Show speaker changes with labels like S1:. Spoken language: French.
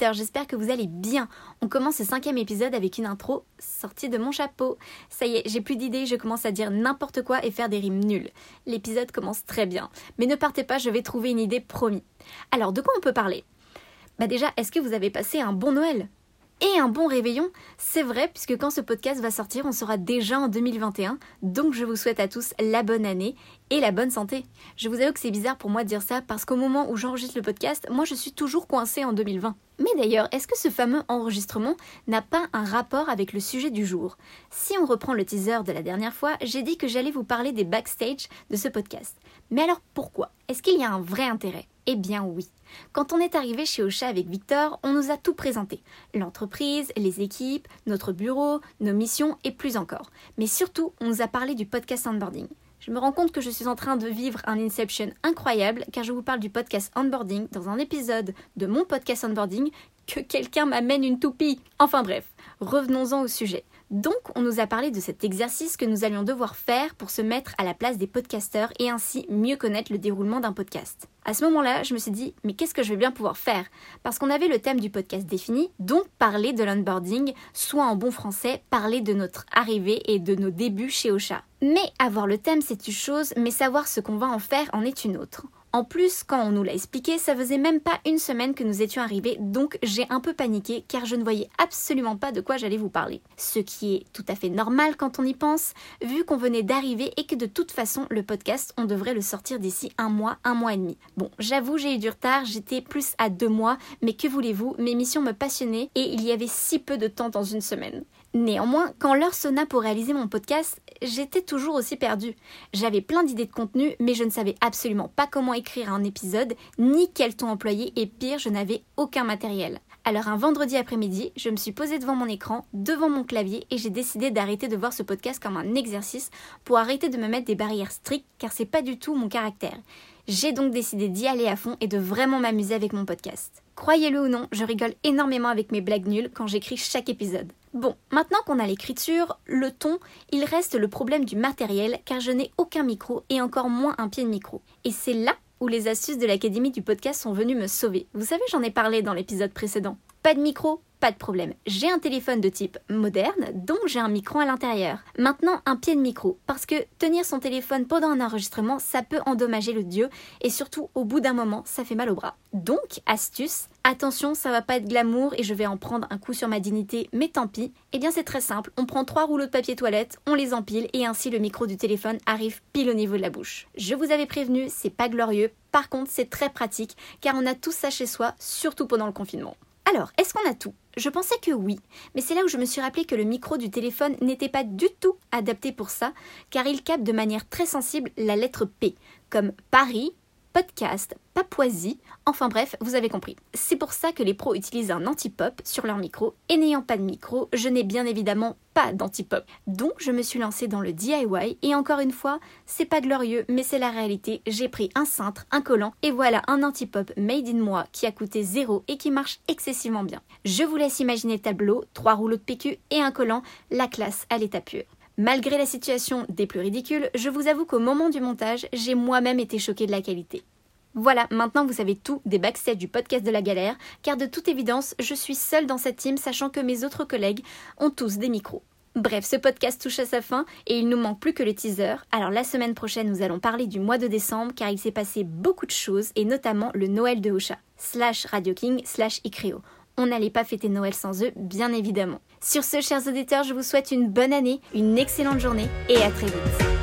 S1: J'espère que vous allez bien. On commence ce cinquième épisode avec une intro sortie de mon chapeau. Ça y est, j'ai plus d'idées, je commence à dire n'importe quoi et faire des rimes nulles. L'épisode commence très bien. Mais ne partez pas, je vais trouver une idée promis. Alors, de quoi on peut parler? Bah déjà, est-ce que vous avez passé un bon Noël? Et un bon réveillon. C'est vrai, puisque quand ce podcast va sortir, on sera déjà en 2021. Donc je vous souhaite à tous la bonne année et la bonne santé. Je vous avoue que c'est bizarre pour moi de dire ça parce qu'au moment où j'enregistre le podcast, moi je suis toujours coincée en 2020. Mais d'ailleurs, est-ce que ce fameux enregistrement n'a pas un rapport avec le sujet du jour? Si on reprend le teaser de la dernière fois, j'ai dit que j'allais vous parler des backstage de ce podcast. Mais alors pourquoi? Est-ce qu'il y a un vrai intérêt? Eh bien oui. Quand on est arrivé chez Ocha avec Victor, on nous a tout présenté. L'entreprise, les équipes, notre bureau, nos missions et plus encore. Mais surtout, on nous a parlé du podcast onboarding. Je me rends compte que je suis en train de vivre un Inception incroyable car je vous parle du podcast onboarding dans un épisode de mon podcast onboarding que quelqu'un m'amène une toupie. Enfin bref, revenons-en au sujet. Donc, on nous a parlé de cet exercice que nous allions devoir faire pour se mettre à la place des podcasteurs et ainsi mieux connaître le déroulement d'un podcast. À ce moment-là, je me suis dit, mais qu'est-ce que je vais bien pouvoir faire? Parce qu'on avait le thème du podcast défini, donc parler de l'onboarding, soit en bon français, parler de notre arrivée et de nos débuts chez Ocha. Mais avoir le thème, c'est une chose, mais savoir ce qu'on va en faire en est une autre. En plus, quand on nous l'a expliqué, ça faisait même pas une semaine que nous étions arrivés, donc j'ai un peu paniqué car je ne voyais absolument pas de quoi j'allais vous parler. Ce qui est tout à fait normal quand on y pense, vu qu'on venait d'arriver et que de toute façon le podcast, on devrait le sortir d'ici un mois, un mois et demi. Bon, j'avoue, j'ai eu du retard, j'étais plus à deux mois, mais que voulez-vous, mes missions me passionnaient et il y avait si peu de temps dans une semaine. Néanmoins, quand l'heure sonna pour réaliser mon podcast, j'étais toujours aussi perdue. J'avais plein d'idées de contenu, mais je ne savais absolument pas comment écrire un épisode, ni quel ton employer, et pire, je n'avais aucun matériel. Alors un vendredi après-midi, je me suis posée devant mon écran, devant mon clavier, et j'ai décidé d'arrêter de voir ce podcast comme un exercice pour arrêter de me mettre des barrières strictes, car c'est pas du tout mon caractère. J'ai donc décidé d'y aller à fond et de vraiment m'amuser avec mon podcast. Croyez-le ou non, je rigole énormément avec mes blagues nulles quand j'écris chaque épisode. Bon, maintenant qu'on a l'écriture, le ton, il reste le problème du matériel car je n'ai aucun micro et encore moins un pied de micro. Et c'est là où les astuces de l'Académie du podcast sont venues me sauver. Vous savez, j'en ai parlé dans l'épisode précédent. Pas de micro, pas de problème. J'ai un téléphone de type moderne, dont j'ai un micro à l'intérieur. Maintenant, un pied de micro, parce que tenir son téléphone pendant un enregistrement, ça peut endommager le dieu, et surtout, au bout d'un moment, ça fait mal au bras. Donc, astuce, attention, ça va pas être glamour et je vais en prendre un coup sur ma dignité, mais tant pis. Eh bien, c'est très simple, on prend trois rouleaux de papier toilette, on les empile, et ainsi le micro du téléphone arrive pile au niveau de la bouche. Je vous avais prévenu, c'est pas glorieux, par contre, c'est très pratique, car on a tout ça chez soi, surtout pendant le confinement. Alors, est-ce qu'on a tout? Je pensais que oui, mais c'est là où je me suis rappelé que le micro du téléphone n'était pas du tout adapté pour ça, car il capte de manière très sensible la lettre P, comme Paris, podcast, Papouasie, enfin bref, vous avez compris. C'est pour ça que les pros utilisent un anti-pop sur leur micro, et n'ayant pas de micro, je n'ai bien évidemment pas d'anti-pop. Donc je me suis lancée dans le DIY, et encore une fois, c'est pas glorieux, mais c'est la réalité. J'ai pris un cintre, un collant, et voilà un anti-pop made in moi qui a coûté zéro et qui marche excessivement bien. Je vous laisse imaginer le tableau, trois rouleaux de PQ et un collant, la classe à l'état pur. Malgré la situation des plus ridicules, je vous avoue qu'au moment du montage, j'ai moi-même été choquée de la qualité. Voilà, maintenant vous savez tout des backstage du podcast de la galère, car de toute évidence, je suis seule dans cette team, sachant que mes autres collègues ont tous des micros. Bref, ce podcast touche à sa fin et il nous manque plus que le teaser. Alors la semaine prochaine, nous allons parler du mois de décembre car il s'est passé beaucoup de choses et notamment le Noël de Ocha, slash Radio King, slash Icreo. On n'allait pas fêter Noël sans eux, bien évidemment. Sur ce, chers auditeurs, je vous souhaite une bonne année, une excellente journée et à très vite.